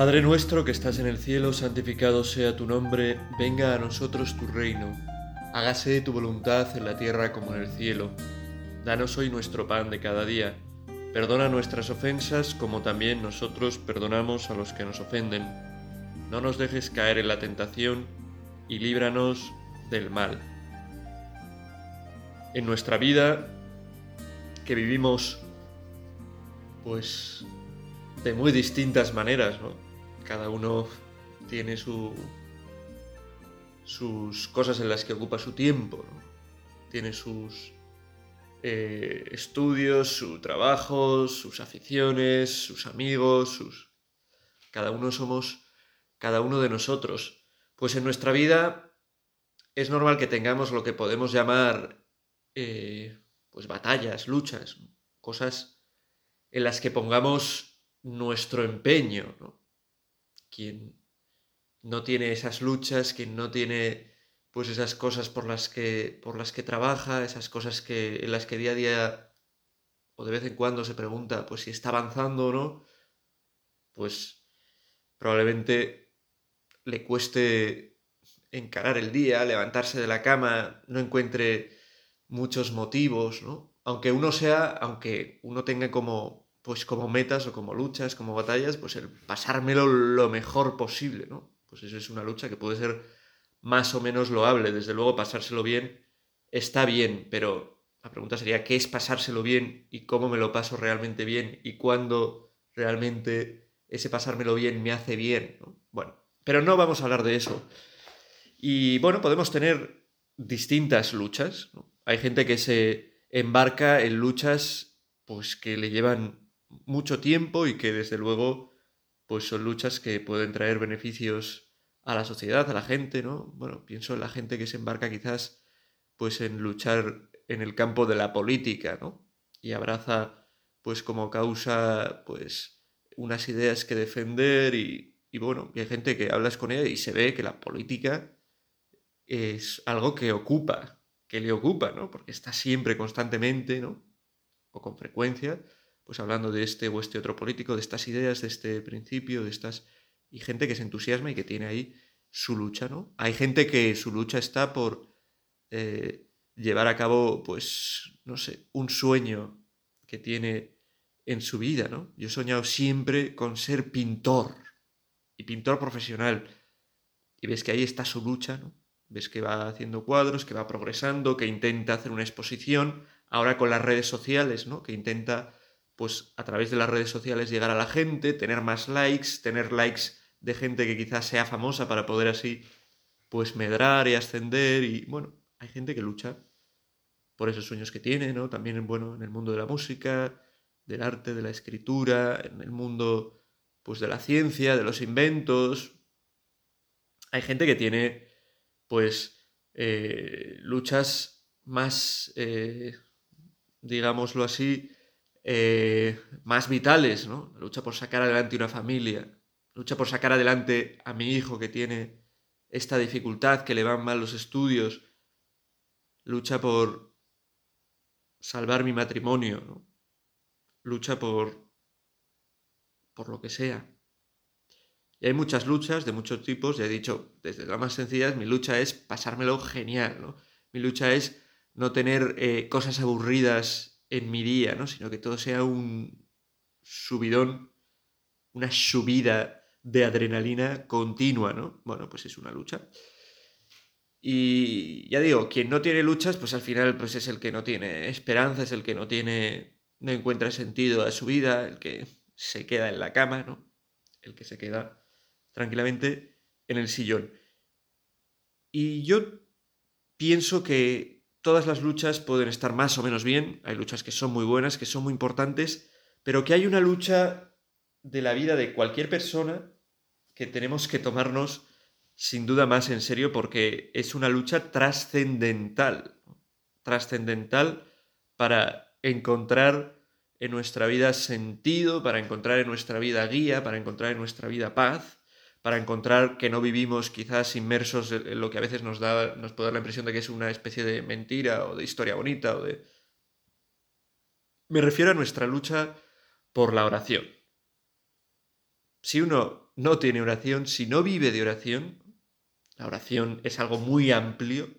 Padre nuestro que estás en el cielo, santificado sea tu nombre, venga a nosotros tu reino, hágase tu voluntad en la tierra como en el cielo. Danos hoy nuestro pan de cada día, perdona nuestras ofensas como también nosotros perdonamos a los que nos ofenden. No nos dejes caer en la tentación y líbranos del mal. En nuestra vida, que vivimos pues de muy distintas maneras, ¿no? Cada uno tiene su, sus cosas en las que ocupa su tiempo, ¿no? Tiene sus eh, estudios, su trabajo, sus aficiones, sus amigos, sus... Cada uno somos cada uno de nosotros. Pues en nuestra vida es normal que tengamos lo que podemos llamar eh, pues batallas, luchas, cosas en las que pongamos nuestro empeño, ¿no? Quien no tiene esas luchas, quien no tiene pues esas cosas por las que por las que trabaja, esas cosas que en las que día a día o de vez en cuando se pregunta pues si está avanzando o no, pues probablemente le cueste encarar el día, levantarse de la cama, no encuentre muchos motivos, ¿no? Aunque uno sea, aunque uno tenga como pues como metas o como luchas, como batallas, pues el pasármelo lo mejor posible, ¿no? Pues eso es una lucha que puede ser más o menos loable. Desde luego, pasárselo bien está bien, pero la pregunta sería, ¿qué es pasárselo bien y cómo me lo paso realmente bien y cuándo realmente ese pasármelo bien me hace bien? Bueno, pero no vamos a hablar de eso. Y bueno, podemos tener distintas luchas. Hay gente que se embarca en luchas pues que le llevan mucho tiempo y que desde luego pues son luchas que pueden traer beneficios a la sociedad, a la gente, ¿no? Bueno, pienso en la gente que se embarca quizás pues en luchar en el campo de la política, ¿no? Y abraza pues como causa pues unas ideas que defender y, y bueno, y hay gente que hablas con ella y se ve que la política es algo que ocupa, que le ocupa, ¿no? Porque está siempre constantemente, ¿no? O con frecuencia, pues hablando de este o este otro político, de estas ideas, de este principio, de estas... Y gente que se entusiasma y que tiene ahí su lucha, ¿no? Hay gente que su lucha está por eh, llevar a cabo, pues, no sé, un sueño que tiene en su vida, ¿no? Yo he soñado siempre con ser pintor y pintor profesional. Y ves que ahí está su lucha, ¿no? Ves que va haciendo cuadros, que va progresando, que intenta hacer una exposición, ahora con las redes sociales, ¿no? Que intenta pues a través de las redes sociales llegar a la gente, tener más likes, tener likes de gente que quizás sea famosa para poder así pues medrar y ascender y bueno, hay gente que lucha por esos sueños que tiene, ¿no? También bueno, en el mundo de la música, del arte, de la escritura, en el mundo pues de la ciencia, de los inventos. Hay gente que tiene pues eh, luchas más, eh, digámoslo así, eh, más vitales, ¿no? Lucha por sacar adelante una familia, lucha por sacar adelante a mi hijo que tiene esta dificultad, que le van mal los estudios, lucha por salvar mi matrimonio, ¿no? lucha por por lo que sea. Y hay muchas luchas de muchos tipos, ya he dicho, desde la más sencilla, mi lucha es pasármelo genial, ¿no? Mi lucha es no tener eh, cosas aburridas en mi día, ¿no? Sino que todo sea un subidón, una subida de adrenalina continua, ¿no? Bueno, pues es una lucha. Y ya digo, quien no tiene luchas, pues al final pues es el que no tiene esperanza, es el que no tiene, no encuentra sentido a su vida, el que se queda en la cama, ¿no? El que se queda tranquilamente en el sillón. Y yo pienso que todas las luchas pueden estar más o menos bien, hay luchas que son muy buenas, que son muy importantes, pero que hay una lucha de la vida de cualquier persona que tenemos que tomarnos sin duda más en serio porque es una lucha trascendental, trascendental para encontrar en nuestra vida sentido, para encontrar en nuestra vida guía, para encontrar en nuestra vida paz para encontrar que no vivimos quizás inmersos en lo que a veces nos, da, nos puede dar la impresión de que es una especie de mentira o de historia bonita o de... Me refiero a nuestra lucha por la oración. Si uno no tiene oración, si no vive de oración, la oración es algo muy amplio,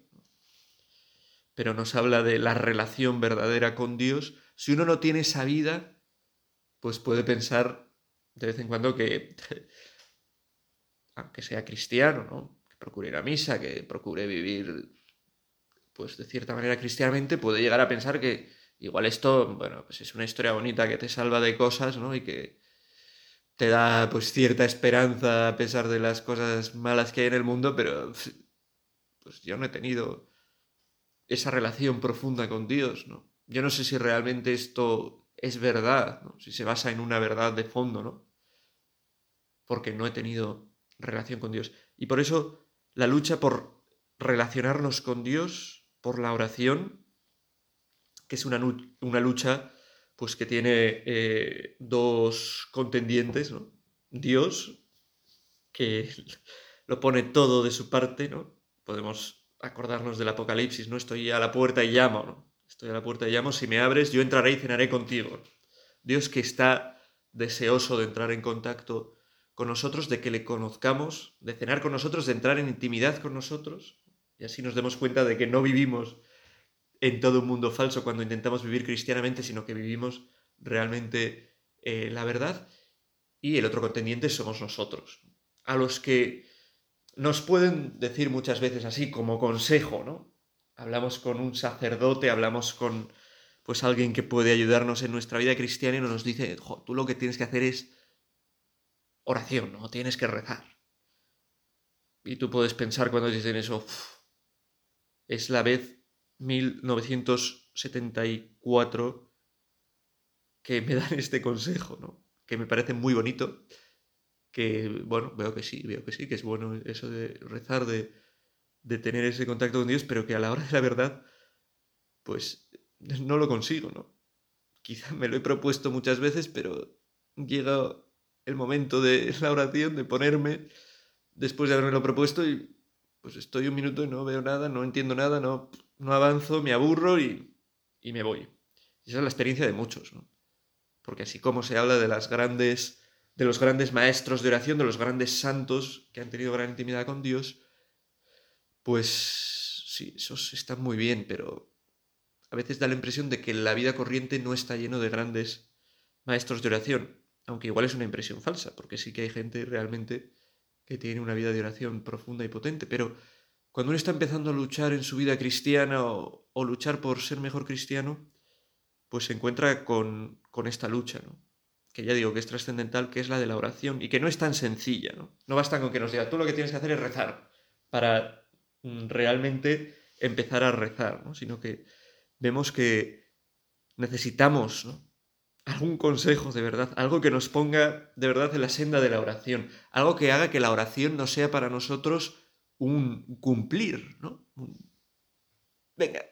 pero nos habla de la relación verdadera con Dios. Si uno no tiene esa vida, pues puede pensar de vez en cuando que, aunque sea cristiano, ¿no? que procure ir a misa, que procure vivir, pues de cierta manera cristianamente, puede llegar a pensar que igual esto, bueno, pues es una historia bonita que te salva de cosas, ¿no? Y que te da pues cierta esperanza a pesar de las cosas malas que hay en el mundo, pero pues yo no he tenido esa relación profunda con Dios, ¿no? Yo no sé si realmente esto es verdad, ¿no? si se basa en una verdad de fondo, ¿no? Porque no he tenido relación con Dios. Y por eso la lucha por relacionarnos con Dios, por la oración, que es una, una lucha pues que tiene eh, dos contendientes, ¿no? Dios, que lo pone todo de su parte, ¿no? Podemos acordarnos del Apocalipsis, ¿no? Estoy a la puerta y llamo. Estoy a la puerta y llamo, si me abres, yo entraré y cenaré contigo. Dios que está deseoso de entrar en contacto con nosotros, de que le conozcamos, de cenar con nosotros, de entrar en intimidad con nosotros, y así nos demos cuenta de que no vivimos en todo un mundo falso cuando intentamos vivir cristianamente, sino que vivimos realmente eh, la verdad. Y el otro contendiente somos nosotros, a los que nos pueden decir muchas veces así como consejo, ¿no? Hablamos con un sacerdote, hablamos con pues alguien que puede ayudarnos en nuestra vida cristiana y nos dice, tú lo que tienes que hacer es oración, ¿no? Tienes que rezar. Y tú puedes pensar cuando dicen eso, es la vez 1974 que me dan este consejo, ¿no? Que me parece muy bonito, que, bueno, veo que sí, veo que sí, que es bueno eso de rezar, de, de tener ese contacto con Dios, pero que a la hora de la verdad, pues no lo consigo, ¿no? Quizá me lo he propuesto muchas veces, pero llega el momento de la oración, de ponerme, después de haberme lo propuesto, y pues estoy un minuto y no veo nada, no entiendo nada, no, no avanzo, me aburro y, y me voy. esa es la experiencia de muchos, ¿no? Porque así como se habla de las grandes, de los grandes maestros de oración, de los grandes santos que han tenido gran intimidad con Dios, pues sí, esos están muy bien, pero a veces da la impresión de que la vida corriente no está lleno de grandes maestros de oración, aunque igual es una impresión falsa, porque sí que hay gente realmente que tiene una vida de oración profunda y potente, pero cuando uno está empezando a luchar en su vida cristiana o, luchar por ser mejor cristiano, pues se encuentra con, esta lucha, ¿no? que ya digo que es trascendental, que es la de la oración y que no es tan sencilla. No, no basta con que nos diga, tú lo que tienes que hacer es rezar para mm, realmente empezar a rezar, ¿no? sino que vemos que necesitamos algún consejo de verdad, algo que nos ponga de verdad en la senda de la oración, algo que haga que la oración no sea para nosotros un cumplir, ¿no? Venga,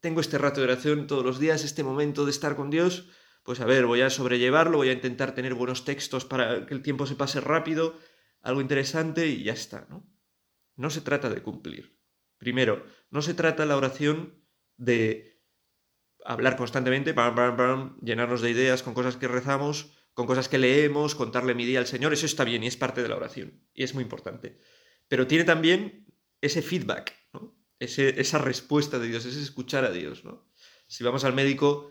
tengo este rato de oración todos los días, este momento de estar con Dios, pues a ver, voy a sobrellevarlo, voy a intentar tener buenos textos para que el tiempo se pase rápido, algo interesante y ya está, ¿no? No se trata de cumplir. Primero, no se trata la oración de hablar constantemente, llenarnos de ideas con cosas que rezamos, con cosas que leemos, contarle mi día al Señor, eso está bien y es parte de la oración y es muy importante pero tiene también ese feedback, ¿no? esa respuesta de Dios, ese escuchar a Dios. ¿no? Si vamos al médico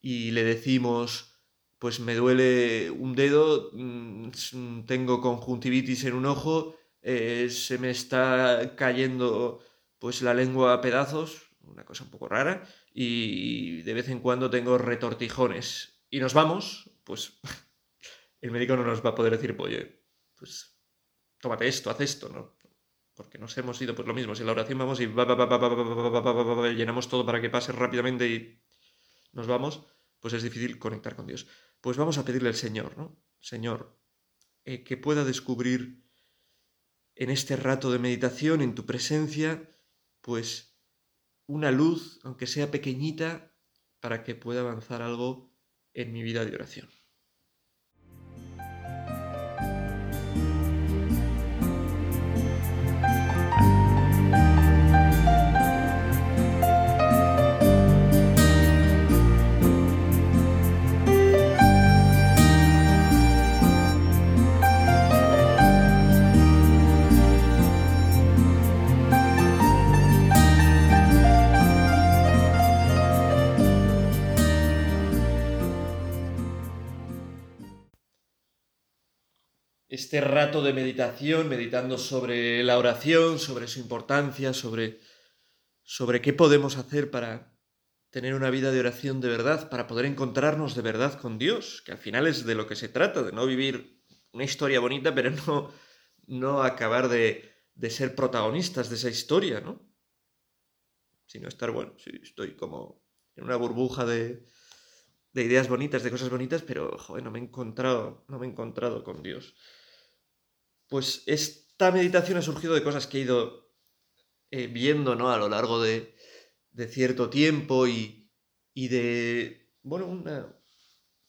y le decimos, pues me duele un dedo, mm, tengo conjuntivitis en un ojo, eh, se me está cayendo pues la lengua a pedazos, una cosa un poco rara, y de vez en cuando tengo retortijones. Y nos vamos, pues el médico no nos va a poder decir, oye, pues tómate esto, haz esto, ¿no? Porque nos hemos ido, pues lo mismo, si en la oración vamos y llenamos todo para que pase rápidamente y nos vamos, pues es difícil conectar con Dios. Pues vamos a pedirle al Señor, ¿no? Señor, que pueda descubrir en este rato de meditación, en tu presencia, pues una luz, aunque sea pequeñita, para que pueda avanzar algo en mi vida de oración. Este rato de meditación, meditando sobre la oración, sobre su importancia, sobre, sobre qué podemos hacer para tener una vida de oración de verdad, para poder encontrarnos de verdad con Dios, que al final es de lo que se trata, de no vivir una historia bonita, pero no, no acabar de, de ser protagonistas de esa historia, ¿no? Sino estar, bueno, sí, estoy como en una burbuja de, de ideas bonitas, de cosas bonitas, pero, joder, no me he encontrado, no me he encontrado con Dios. Pues esta meditación ha surgido de cosas que he ido eh, viendo, ¿no? A lo largo de, de cierto tiempo y, y de, bueno, una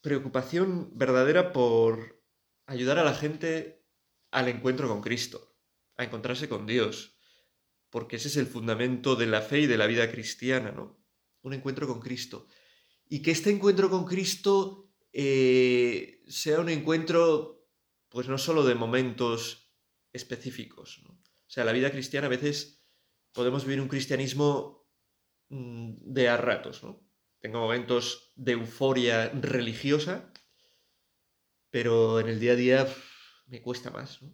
preocupación verdadera por ayudar a la gente al encuentro con Cristo, a encontrarse con Dios, porque ese es el fundamento de la fe y de la vida cristiana, ¿no? Un encuentro con Cristo y que este encuentro con Cristo eh, sea un encuentro, pues no solo de momentos específicos. ¿no? O sea, la vida cristiana a veces podemos vivir un cristianismo mm, de a ratos, ¿no? Tengo momentos de euforia religiosa, pero en el día a día me cuesta más, ¿no?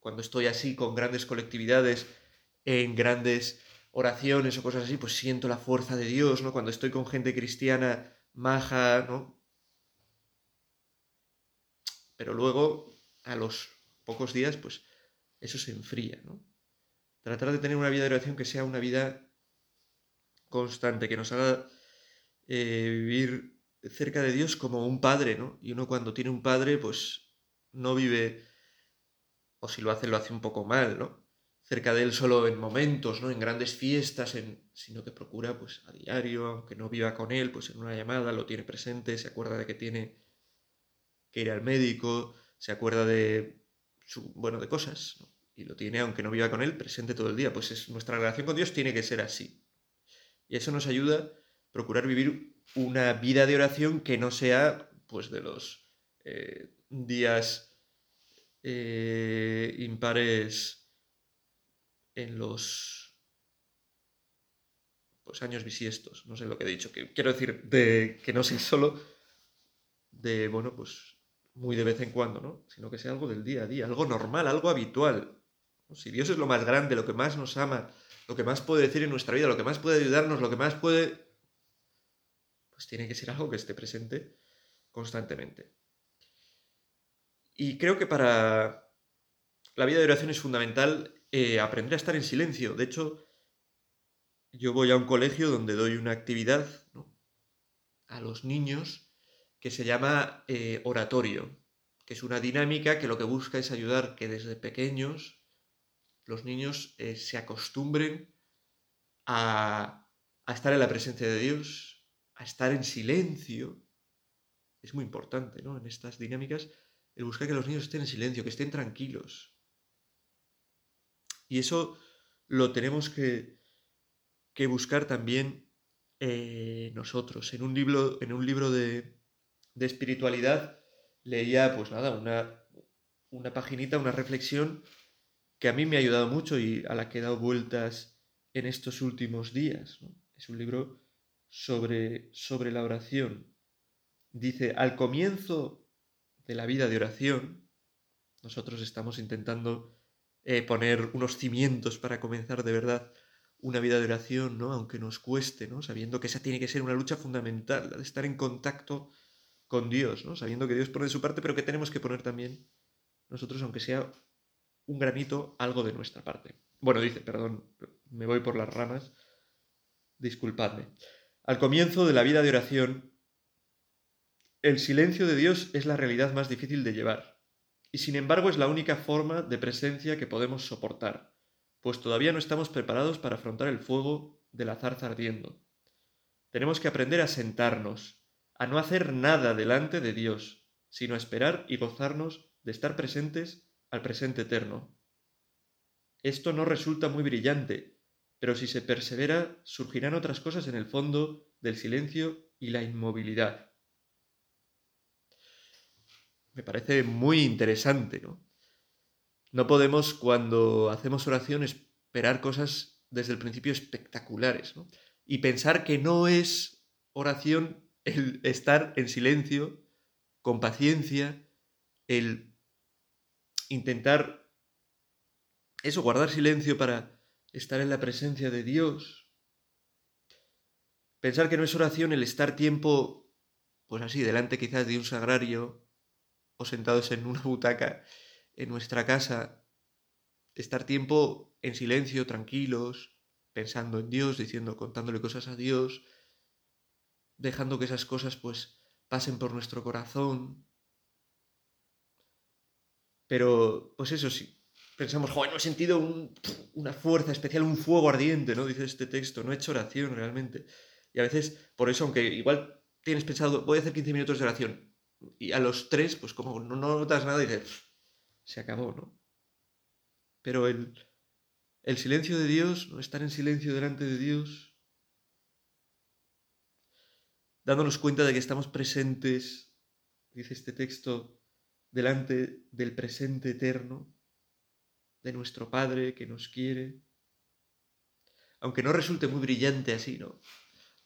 Cuando estoy así con grandes colectividades, en grandes oraciones o cosas así, pues siento la fuerza de Dios, ¿no? Cuando estoy con gente cristiana maja, ¿no? Pero luego, a los pocos días, pues eso se enfría, ¿no? Tratar de tener una vida de oración que sea una vida constante, que nos haga eh, vivir cerca de Dios como un padre, ¿no? Y uno cuando tiene un padre, pues no vive, o si lo hace, lo hace un poco mal, ¿no? cerca de él solo en momentos, ¿no? En grandes fiestas, en, sino que procura, pues, a diario, aunque no viva con él, pues en una llamada lo tiene presente, se acuerda de que tiene que ir al médico, se acuerda de, su, bueno, de cosas, ¿no? y lo tiene, aunque no viva con él, presente todo el día. Pues es, nuestra relación con Dios tiene que ser así. Y eso nos ayuda a procurar vivir una vida de oración que no sea, pues, de los eh, días eh, impares en los pues, años bisiestos, no sé lo que he dicho, que quiero decir, de que no sea solo de, bueno, pues muy de vez en cuando, ¿no? Sino que sea algo del día a día, algo normal, algo habitual. Si Dios es lo más grande, lo que más nos ama, lo que más puede decir en nuestra vida, lo que más puede ayudarnos, lo que más puede... Pues tiene que ser algo que esté presente constantemente. Y creo que para la vida de oración es fundamental eh, aprender a estar en silencio. De hecho, yo voy a un colegio donde doy una actividad a los niños que se llama eh, oratorio, que es una dinámica que lo que busca es ayudar que desde pequeños los niños eh, se acostumbren a, a estar en la presencia de Dios, a estar en silencio. Es muy importante, ¿no? En estas dinámicas, el buscar que los niños estén en silencio, que estén tranquilos, y eso lo tenemos que, buscar también eh, nosotros. En un libro, en un libro de, de espiritualidad leía, pues nada, una, una paginita, una reflexión que a mí me ha ayudado mucho y a la que he dado vueltas en estos últimos días. Es un libro sobre, sobre la oración. Dice, al comienzo de la vida de oración, nosotros estamos intentando eh, poner unos cimientos para comenzar de verdad una vida de oración, ¿no? Aunque nos cueste, ¿no? Sabiendo que esa tiene que ser una lucha fundamental, la de estar en contacto con Dios, ¿no? Sabiendo que Dios pone su parte, pero que tenemos que poner también nosotros, aunque sea un granito, algo de nuestra parte. Bueno, dice, perdón, me voy por las ramas, disculpadme. Al comienzo de la vida de oración, el silencio de Dios es la realidad más difícil de llevar y sin embargo es la única forma de presencia que podemos soportar, pues todavía no estamos preparados para afrontar el fuego de la zarza ardiendo. Tenemos que aprender a sentarnos, a no hacer nada delante de Dios, sino a esperar y gozarnos de estar presentes al presente eterno. Esto no resulta muy brillante, pero si se persevera surgirán otras cosas en el fondo del silencio y la inmovilidad me parece muy interesante, ¿no? No podemos, cuando hacemos oración, esperar cosas desde el principio espectaculares, ¿no? Y pensar que no es oración el estar en silencio, con paciencia, el intentar eso, guardar silencio para estar en la presencia de Dios. Pensar que no es oración el estar tiempo, pues así, delante quizás de un sagrario o sentados en una butaca en nuestra casa, estar tiempo en silencio, tranquilos, pensando en Dios, diciendo, contándole cosas a Dios, dejando que esas cosas pues pasen por nuestro corazón. Pero, pues eso sí, pensamos, joder, no he sentido una fuerza especial, un fuego ardiente, ¿no? Dice este texto, no he hecho oración realmente. Y a veces, por eso, aunque igual tienes pensado, voy a hacer 15 minutos de oración, y a los tres, pues como no, notas nada, dices, se acabó, ¿no? Pero el, el silencio de Dios, no estar en silencio delante de Dios, dándonos cuenta de que estamos presentes, dice este texto, delante del presente eterno, de nuestro Padre que nos quiere. Aunque no resulte muy brillante así, ¿no?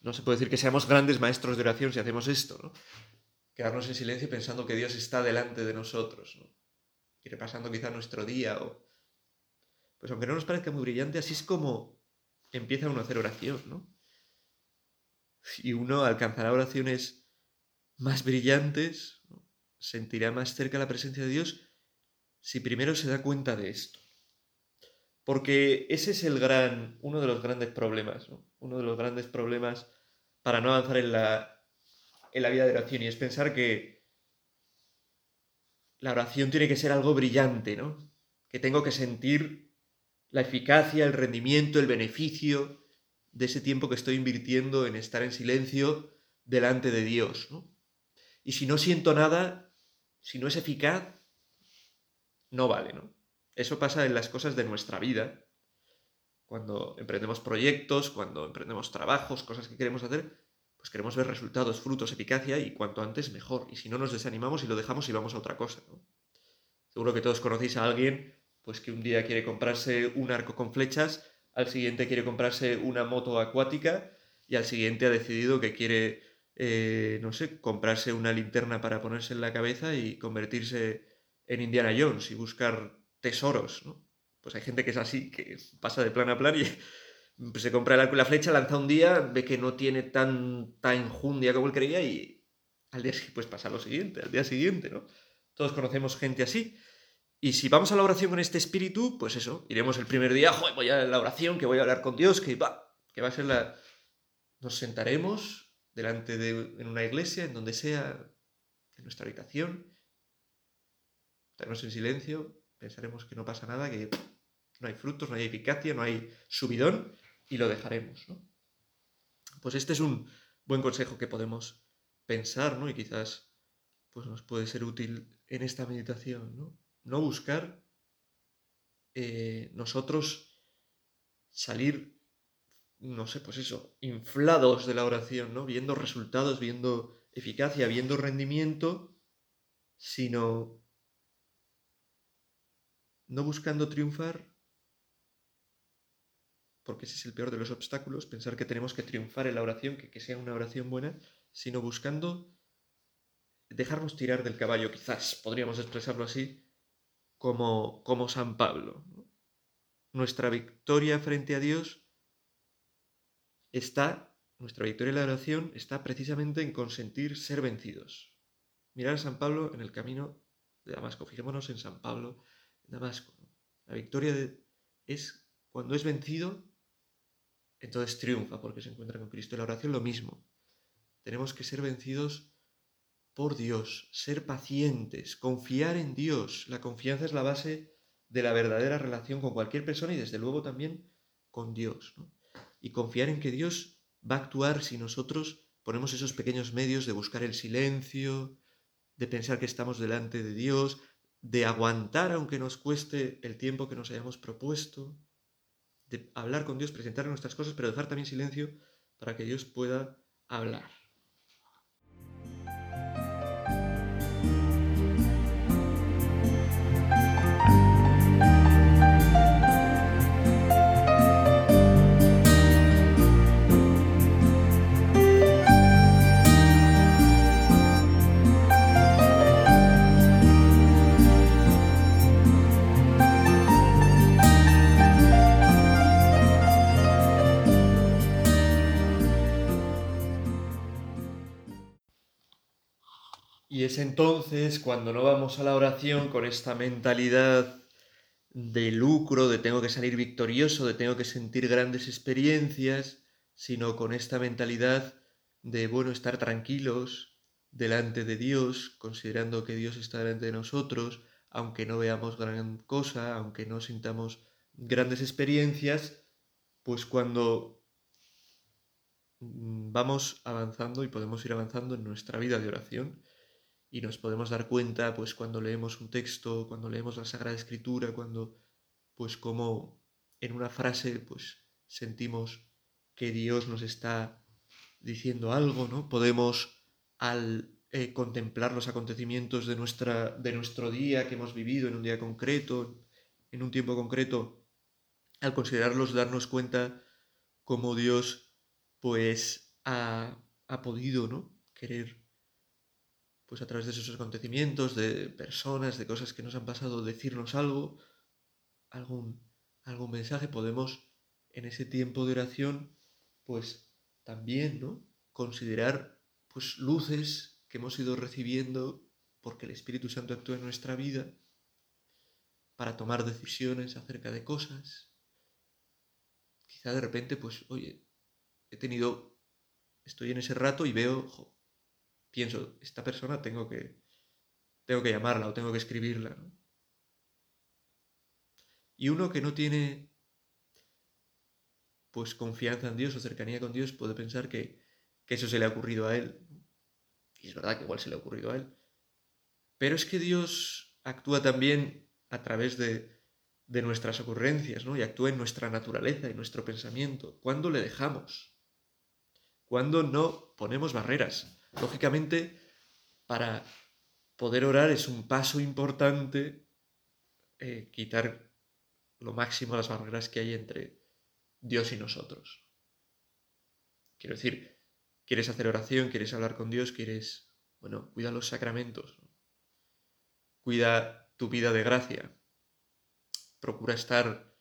No se puede decir que seamos grandes maestros de oración si hacemos esto, ¿no? Quedarnos en silencio pensando que Dios está delante de nosotros, ¿no? Y repasando quizá nuestro día o... Pues aunque no nos parezca muy brillante, así es como empieza uno a hacer oración, ¿no? Y uno alcanzará oraciones más brillantes, sentirá más cerca la presencia de Dios si primero se da cuenta de esto. Porque ese es el gran, uno de los grandes problemas, uno de los grandes problemas para no avanzar en la, en la vida de oración, y es pensar que la oración tiene que ser algo brillante, ¿no? Que tengo que sentir la eficacia, el rendimiento, el beneficio de ese tiempo que estoy invirtiendo en estar en silencio delante de Dios, ¿no? Y si no siento nada, si no es eficaz, no vale, ¿no? Eso pasa en las cosas de nuestra vida. Cuando emprendemos proyectos, cuando emprendemos trabajos, cosas que queremos hacer, pues queremos ver resultados, frutos, eficacia y cuanto antes mejor. Y si no nos desanimamos y lo dejamos y vamos a otra cosa, ¿no? Seguro que todos conocéis a alguien pues que un día quiere comprarse un arco con flechas, al siguiente quiere comprarse una moto acuática y al siguiente ha decidido que quiere, eh, no sé, comprarse una linterna para ponerse en la cabeza y convertirse en Indiana Jones y buscar tesoros, ¿no? Pues hay gente que es así, que pasa de plan a plan y se compra el arco y la flecha, lanza un día, ve que no tiene tanta enjundia como él creía y al día siguiente pues pasa lo siguiente, al día siguiente, ¿no? Todos conocemos gente así. Y si vamos a la oración con este espíritu, pues eso, iremos el primer día, joder, voy a la oración, que voy a hablar con Dios, que va, que va a ser la... Nos sentaremos delante de en una iglesia, en donde sea, en nuestra habitación, estaremos en silencio, pensaremos que no pasa nada, que no hay frutos, no hay eficacia, no hay subidón y lo dejaremos. ¿no? Pues este es un buen consejo que podemos pensar ¿no? y quizás pues nos puede ser útil en esta meditación. No, no buscar eh, nosotros salir, no sé, pues eso, inflados de la oración, ¿no? viendo resultados, viendo eficacia, viendo rendimiento, sino no buscando triunfar, porque ese es el peor de los obstáculos, pensar que tenemos que triunfar en la oración, que, que sea una oración buena, sino buscando dejarnos tirar del caballo, quizás podríamos expresarlo así, como, como San Pablo. Nuestra victoria frente a Dios está, nuestra victoria en la oración está precisamente en consentir ser vencidos. Mirar a San Pablo en el camino de Damasco. Fijémonos en San Pablo Damasco. La victoria es cuando es vencido, entonces triunfa porque se encuentra con Cristo. En la oración lo mismo. Tenemos que ser vencidos por Dios, ser pacientes, confiar en Dios. La confianza es la base de la verdadera relación con cualquier persona y desde luego también con Dios. Y confiar en que Dios va a actuar si nosotros ponemos esos pequeños medios de buscar el silencio, de pensar que estamos delante de Dios, de aguantar aunque nos cueste el tiempo que nos hayamos propuesto, de hablar con Dios, presentar nuestras cosas, pero dejar también silencio para que Dios pueda hablar. Es entonces cuando no vamos a la oración con esta mentalidad de lucro, de tengo que salir victorioso, de tengo que sentir grandes experiencias, sino con esta mentalidad de, bueno, estar tranquilos delante de Dios, considerando que Dios está delante de nosotros, aunque no veamos gran cosa, aunque no sintamos grandes experiencias, pues cuando mm, vamos avanzando y podemos ir avanzando en nuestra vida de oración y nos podemos dar cuenta pues cuando leemos un texto, cuando leemos la Sagrada Escritura, cuando pues como en una frase pues sentimos que Dios nos está diciendo algo, ¿no? Podemos al eh, contemplar los acontecimientos de, nuestra, de nuestro día que hemos vivido en un día concreto, en un tiempo concreto, al considerarlos darnos cuenta cómo Dios pues ha, ha podido ¿no? querer pues a través de esos acontecimientos, de personas, de cosas que nos han pasado, decirnos algo, algún, algún mensaje, podemos en ese tiempo de oración pues también ¿no? considerar pues luces que hemos ido recibiendo porque el Espíritu Santo actúa en nuestra vida para tomar decisiones acerca de cosas. Quizá de repente, pues, oye, he tenido, estoy en ese rato y veo, pienso, esta persona tengo que, tengo que llamarla o tengo que escribirla. Y uno que no tiene, pues, confianza en Dios o cercanía con Dios puede pensar que, que eso se le ha ocurrido a él. Y es verdad que igual se le ha ocurrido a él. Pero es que Dios actúa también a través de, de nuestras ocurrencias, ¿no? Y actúa en nuestra naturaleza, y nuestro pensamiento. ¿Cuándo le dejamos? ¿Cuándo no ponemos barreras? Lógicamente, para poder orar es un paso importante eh, quitar lo máximo las barreras que hay entre Dios y nosotros. Quiero decir, quieres hacer oración, quieres hablar con Dios, quieres, bueno, cuida los sacramentos, cuida tu vida de gracia, procura estar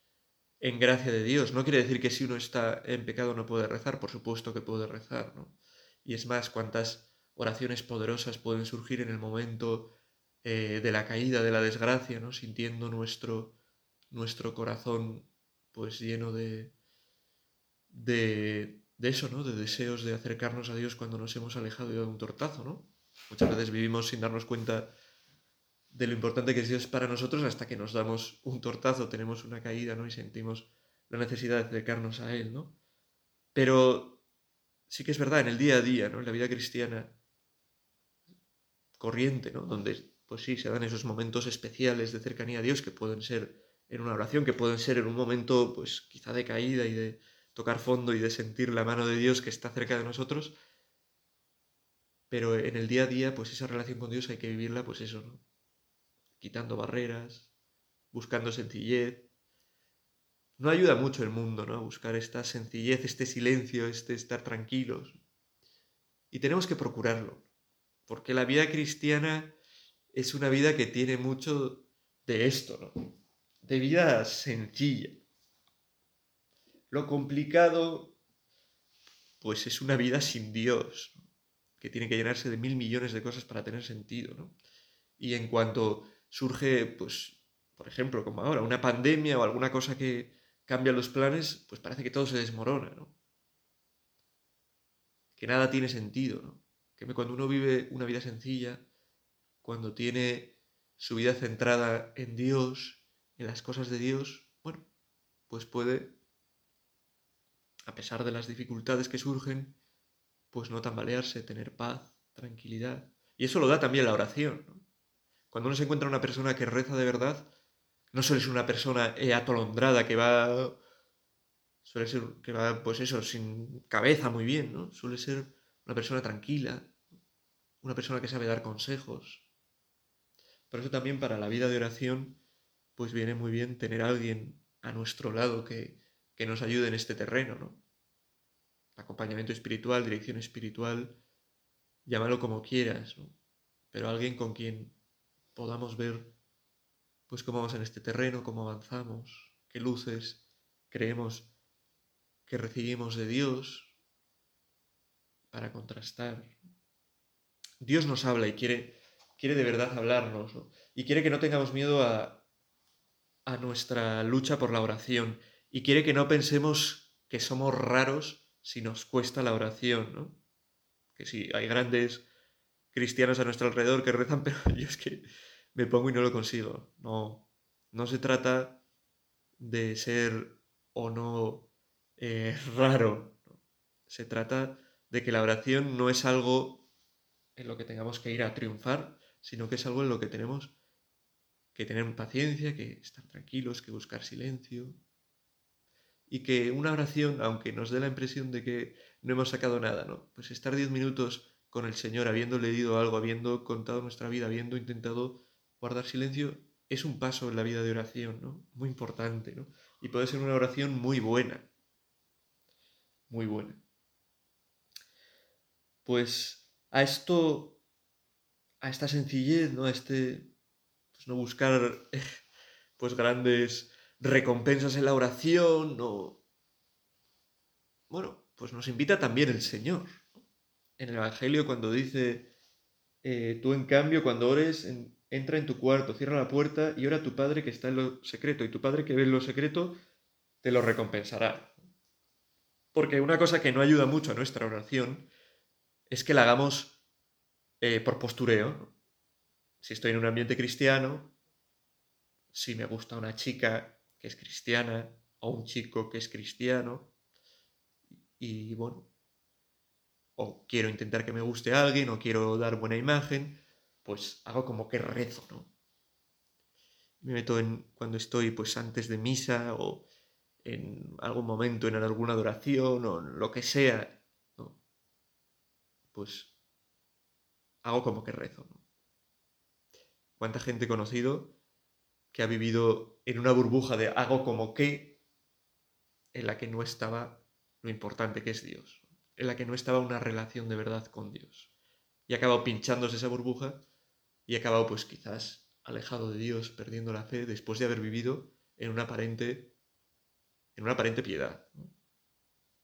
en gracia de Dios. No quiere decir que si uno está en pecado no puede rezar, por supuesto que puede rezar, ¿no? Y es más, cuántas oraciones poderosas pueden surgir en el momento eh, de la caída, de la desgracia, ¿no? Sintiendo nuestro, nuestro corazón pues lleno de, de, de eso, ¿no? De deseos de acercarnos a Dios cuando nos hemos alejado dado un tortazo, ¿no? Muchas veces vivimos sin darnos cuenta de lo importante que es Dios para nosotros hasta que nos damos un tortazo, tenemos una caída, ¿no? Y sentimos la necesidad de acercarnos a Él, ¿no? Pero sí que es verdad, en el día a día, ¿no? En la vida cristiana corriente, ¿no? Donde, pues sí, se dan esos momentos especiales de cercanía a Dios que pueden ser en una oración, que pueden ser en un momento, pues quizá de caída y de tocar fondo y de sentir la mano de Dios que está cerca de nosotros, pero en el día a día, pues esa relación con Dios hay que vivirla, pues eso, ¿no? Quitando barreras, buscando sencillez. No ayuda mucho el mundo, ¿no? Buscar esta sencillez, este silencio, este estar tranquilos. Y tenemos que procurarlo, porque la vida cristiana es una vida que tiene mucho de esto, ¿no? De vida sencilla. Lo complicado, pues es una vida sin Dios, que tiene que llenarse de mil millones de cosas para tener sentido, ¿no? Y en cuanto surge, pues, por ejemplo, como ahora, una pandemia o alguna cosa que cambia los planes, pues parece que todo se desmorona, ¿no? Que nada tiene sentido, ¿no? Que cuando uno vive una vida sencilla, cuando tiene su vida centrada en Dios, en las cosas de Dios, bueno, pues puede a pesar de las dificultades que surgen, pues no tambalearse, tener paz, tranquilidad. Y eso lo da también la oración. Cuando uno se encuentra una persona que reza de verdad, no suele ser una persona atolondrada que va. suele ser que va, pues eso, sin cabeza muy bien, ¿no? Suele ser una persona tranquila, una persona que sabe dar consejos. Por eso también para la vida de oración, pues viene muy bien tener alguien a nuestro lado que, que nos ayude en este terreno, ¿no? Acompañamiento espiritual, dirección espiritual, llámalo como quieras. Pero alguien con quien podamos ver pues cómo vamos en este terreno, cómo avanzamos, qué luces creemos que recibimos de Dios para contrastar. Dios nos habla y quiere quiere de verdad hablarnos y quiere que no tengamos miedo a, a nuestra lucha por la oración y quiere que no pensemos que somos raros si nos cuesta la oración, ¿no? Que sí, hay grandes cristianos a nuestro alrededor que rezan, pero yo es que me pongo y no lo consigo. No, no se trata de ser o no eh, raro. Se trata de que la oración no es algo en lo que tengamos que ir a triunfar, sino que es algo en lo que tenemos que tener paciencia, que estar tranquilos, que buscar silencio. Y que una oración, aunque nos dé la impresión de que no hemos sacado nada, ¿no? Pues estar diez minutos con el Señor, habiendo leído algo, habiendo contado nuestra vida, habiendo intentado guardar silencio, es un paso en la vida de oración, ¿no? Muy importante, ¿no? Y puede ser una oración muy buena. Muy buena. Pues a esto, a esta sencillez, ¿no? A este no buscar pues grandes recompensas en la oración, no. Bueno, pues nos invita también el Señor. En el Evangelio cuando dice, eh, tú en cambio cuando ores, entra en tu cuarto, cierra la puerta y ora a tu Padre que está en lo secreto, y tu Padre que ve en lo secreto te lo recompensará. Porque una cosa que no ayuda mucho a nuestra oración es que la hagamos eh, por postureo si estoy en un ambiente cristiano, si me gusta una chica que es cristiana o un chico que es cristiano, y bueno, o quiero intentar que me guste alguien o quiero dar buena imagen, pues hago como que rezo, ¿no? Me meto en cuando estoy pues antes de misa o en algún momento en alguna adoración o lo que sea. Pues hago como que rezo. ¿Cuánta gente he conocido que ha vivido en una burbuja de hago como que, en la que no estaba lo importante que es Dios, en la que no estaba una relación de verdad con Dios? Y ha acabado pinchándose esa burbuja y ha acabado pues quizás alejado de Dios, perdiendo la fe después de haber vivido en una aparente, en una aparente piedad.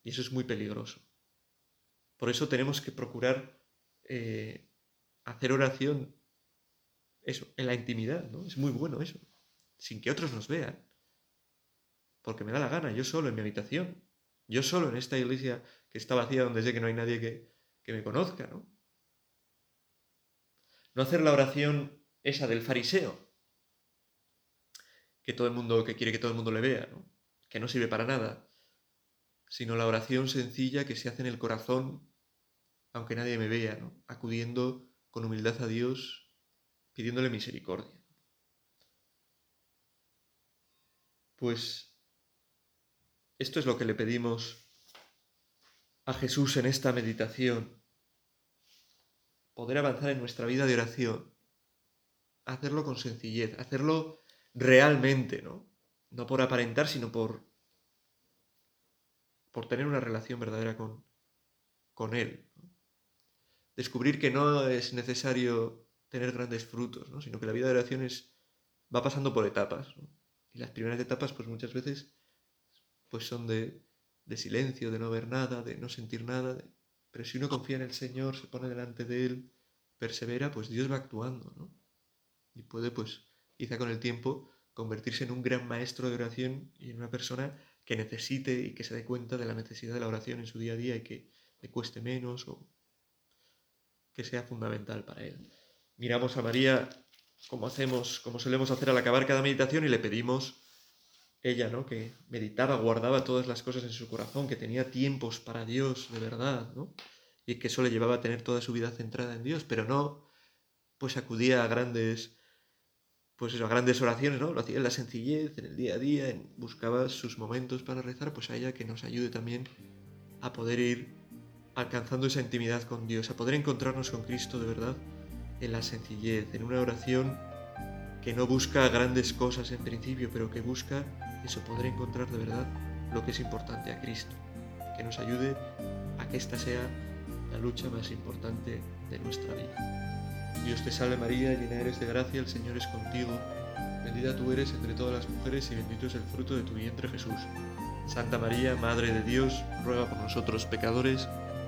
Y eso es muy peligroso. Por eso tenemos que procurar eh, hacer oración eso, en la intimidad, ¿no? Es muy bueno eso, sin que otros nos vean. Porque me da la gana, yo solo en mi habitación, yo solo en esta iglesia que está vacía donde sé que no hay nadie que, que me conozca, ¿no? Hacer la oración esa del fariseo, que todo el mundo, que quiere que todo el mundo le vea. Que no sirve para nada, sino la oración sencilla que se hace en el corazón, aunque nadie me vea, ¿no? Acudiendo con humildad a Dios pidiéndole misericordia. Pues esto es lo que le pedimos a Jesús en esta meditación. Poder avanzar en nuestra vida de oración. Hacerlo con sencillez, hacerlo realmente, ¿no? No por aparentar, sino por, por tener una relación verdadera con, con Él. Descubrir que no es necesario tener grandes frutos, ¿no? sino que la vida de oración va pasando por etapas. Y las primeras etapas, pues muchas veces, pues son de, silencio, de no ver nada, de no sentir nada. Pero si uno confía en el Señor, se pone delante de Él, persevera, pues Dios va actuando, ¿no? Y puede, pues, quizá con el tiempo, convertirse en un gran maestro de oración y en una persona que necesite y que se dé cuenta de la necesidad de la oración en su día a día y que le cueste menos o que sea fundamental para él miramos a María como hacemos, como solemos hacer al acabar cada meditación y le pedimos ella, ¿no? Que meditaba, guardaba todas las cosas en su corazón, que tenía tiempos para Dios de verdad, ¿no? Y que eso le llevaba a tener toda su vida centrada en Dios, pero no, pues acudía a grandes, pues a grandes oraciones, ¿no? Lo hacía en la sencillez, en el día a día, buscaba sus momentos para rezar, pues a ella que nos ayude también a poder ir alcanzando esa intimidad con Dios, a poder encontrarnos con Cristo de verdad en la sencillez, en una oración que no busca grandes cosas en principio, pero que busca eso, poder encontrar de verdad lo que es importante a Cristo, que nos ayude a que esta sea la lucha más importante de nuestra vida. Dios te salve María, llena eres de gracia, el Señor es contigo, bendita tú eres entre todas las mujeres y bendito es el fruto de tu vientre Jesús. Santa María, Madre de Dios, ruega por nosotros pecadores,